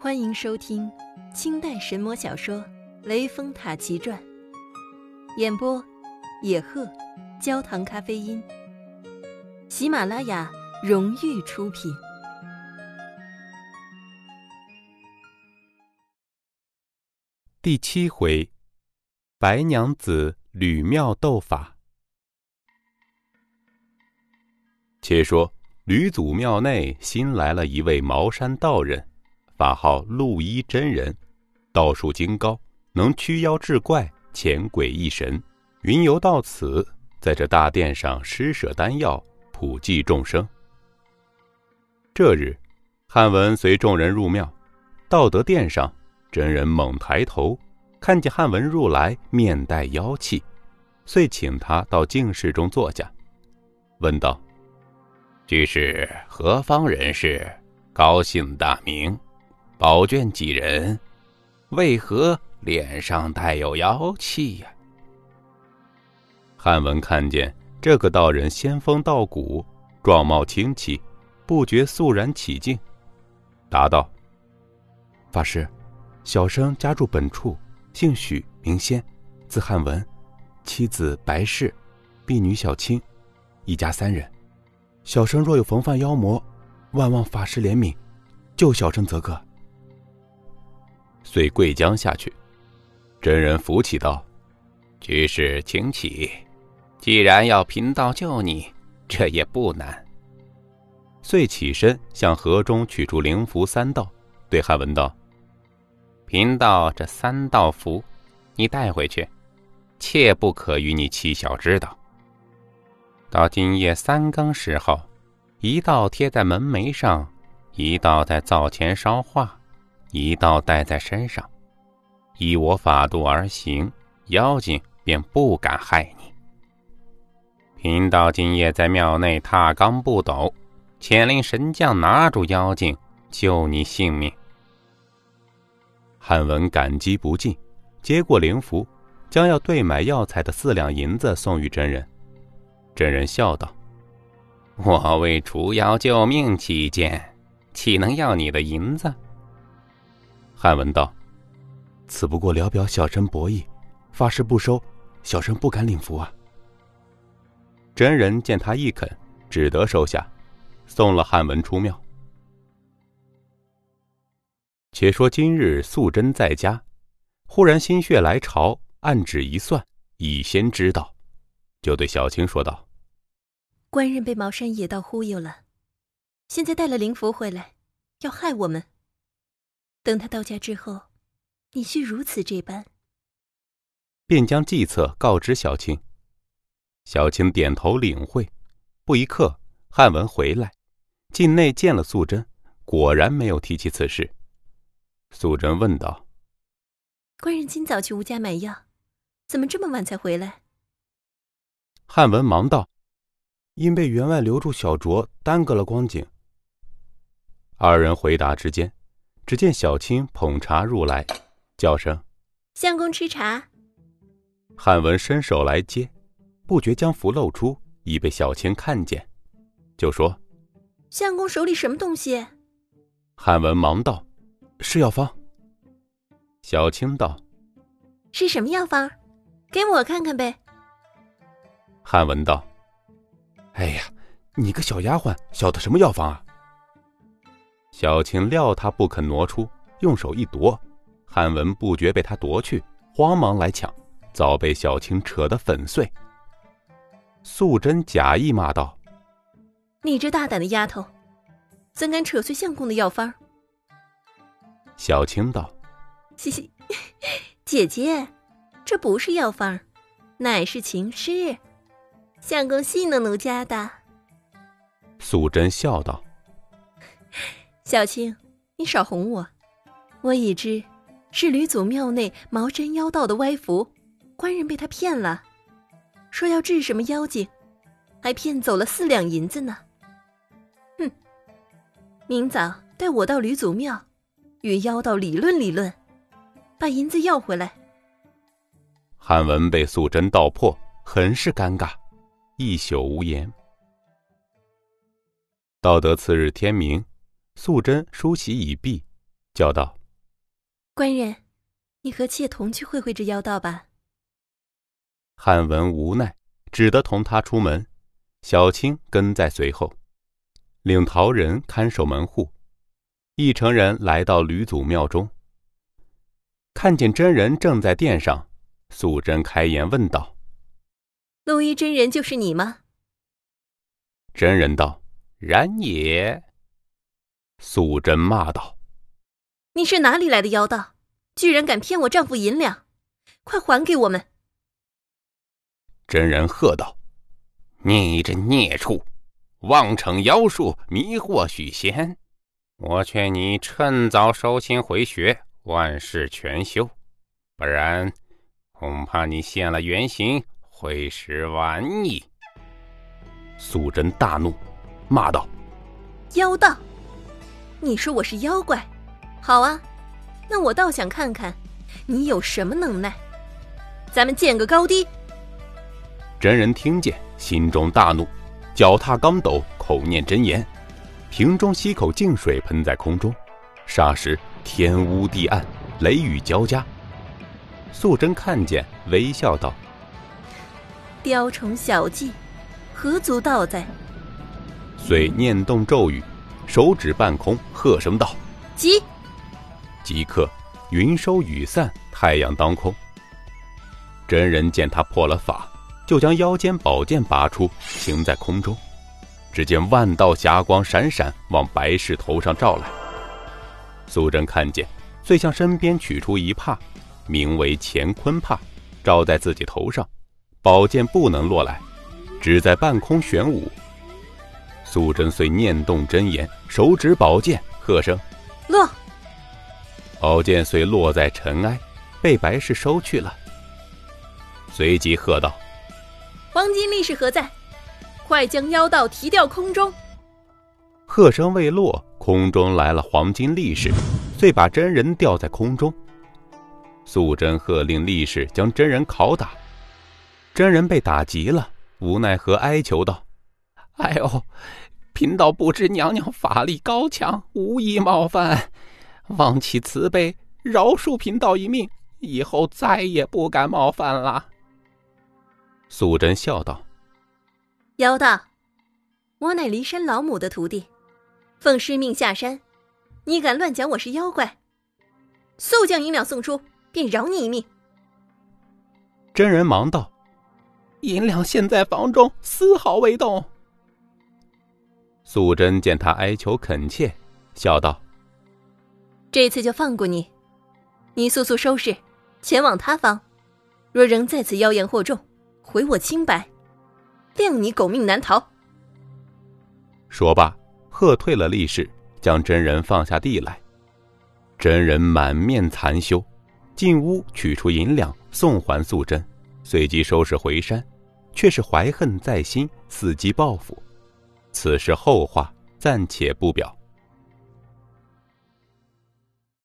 欢迎收听清代神魔小说《雷峰塔奇传》，演播：野鹤，焦糖咖啡因。喜马拉雅荣誉出品。第七回，白娘子吕庙斗法。且说吕祖庙内新来了一位茅山道人。法号陆一真人，道术精高，能驱妖治怪，遣鬼役神。云游到此，在这大殿上施舍丹药，普济众生。这日，汉文随众人入庙，道德殿上，真人猛抬头，看见汉文入来，面带妖气，遂请他到静室中坐下，问道：“居士何方人士？高姓大名？”宝卷几人？为何脸上带有妖气呀？汉文看见这个道人仙风道骨，状貌清奇，不觉肃然起敬，答道：“法师，小生家住本处，姓许，名仙，字汉文，妻子白氏，婢女小青，一家三人。小生若有逢犯妖魔，万望法师怜悯，救小生则个。”遂跪将下去，真人扶起道：“居士请起，既然要贫道救你，这也不难。”遂起身向河中取出灵符三道，对汉文道：“贫道这三道符，你带回去，切不可与你妻小知道。到今夜三更时候，一道贴在门楣上，一道在灶前烧化。”一道带在身上，依我法度而行，妖精便不敢害你。贫道今夜在庙内踏罡不斗，遣令神将拿住妖精，救你性命。汉文感激不尽，接过灵符，将要兑买药材的四两银子送与真人。真人笑道：“我为除妖救命起见，岂能要你的银子？”汉文道：“此不过聊表小生薄意，发誓不收，小生不敢领符啊。”真人见他亦肯，只得收下，送了汉文出庙。且说今日素贞在家，忽然心血来潮，按指一算，已先知道，就对小青说道：“官人被茅山野道忽悠了，现在带了灵符回来，要害我们。”等他到家之后，你须如此这般。便将计策告知小青。小青点头领会。不一刻，汉文回来，进内见了素贞，果然没有提起此事。素贞问道：“官人今早去吴家买药，怎么这么晚才回来？”汉文忙道：“因被员外留住小酌，耽搁了光景。”二人回答之间。只见小青捧茶入来，叫声：“相公吃茶。”汉文伸手来接，不觉将符露出，已被小青看见，就说：“相公手里什么东西？”汉文忙道：“是药方。”小青道：“是什么药方？给我看看呗。”汉文道：“哎呀，你个小丫鬟，晓得什么药方啊？”小青料他不肯挪出，用手一夺，汉文不觉被他夺去，慌忙来抢，早被小青扯得粉碎。素贞假意骂道：“你这大胆的丫头，怎敢扯碎相公的药方？”小青道：“嘻嘻，姐姐，这不是药方，乃是情诗，相公戏弄奴家的。”素贞笑道。小青，你少哄我。我已知是吕祖庙内毛真妖道的歪符，官人被他骗了，说要治什么妖精，还骗走了四两银子呢。哼！明早带我到吕祖庙，与妖道理论理论，把银子要回来。汉文被素贞道破，很是尴尬，一宿无言。到得次日天明。素贞梳洗已毕，叫道：“官人，你和妾同去会会这妖道吧。”汉文无奈，只得同他出门，小青跟在随后，领陶人看守门户。一成人来到吕祖庙中，看见真人正在殿上，素贞开言问道：“陆一真人就是你吗？”真人道：“然也。”素贞骂道：“你是哪里来的妖道？居然敢骗我丈夫银两！快还给我们！”真人喝道：“你这孽畜，妄逞妖术迷惑许仙！”我劝你趁早收心回学，万事全休，不然恐怕你现了原形，会是晚矣。素贞大怒，骂道：“妖道！你说我是妖怪？好啊，那我倒想看看你有什么能耐，咱们见个高低。”真人听见，心中大怒，脚踏钢斗，口念真言。瓶中吸口净水喷在空中，霎时天乌地暗，雷雨交加。素贞看见，微笑道：“雕虫小技，何足道哉？”遂念动咒语，手指半空，喝声道：“急！”即刻云收雨散，太阳当空。真人见他破了法，就将腰间宝剑拔出，停在空中。只见万道霞光闪闪，往白氏头上照来。素贞看见，遂向身边取出一帕，名为乾坤帕，罩在自己头上，宝剑不能落来，只在半空玄武。素贞遂念动真言，手指宝剑，喝声落，宝剑遂落在尘埃，被白氏收去了。随即喝道：“黄金力士何在？”快将妖道提掉空中！喝声未落，空中来了黄金力士，遂把真人吊在空中。素贞喝令力士将真人拷打，真人被打急了，无奈何哀求道：“哎呦，贫道不知娘娘法力高强，无意冒犯，望其慈悲，饶恕贫道一命，以后再也不敢冒犯了。”素贞笑道。妖道，我乃骊山老母的徒弟，奉师命下山，你敢乱讲我是妖怪，速将银两送出，便饶你一命。真人忙道：“银两现在房中，丝毫未动。”素贞见他哀求恳切，笑道：“这次就放过你，你速速收拾，前往他方。若仍在此妖言惑众，毁我清白。”谅你狗命难逃。说罢，喝退了力士，将真人放下地来。真人满面残羞，进屋取出银两送还素贞，随即收拾回山，却是怀恨在心，伺机报复。此事后话暂且不表。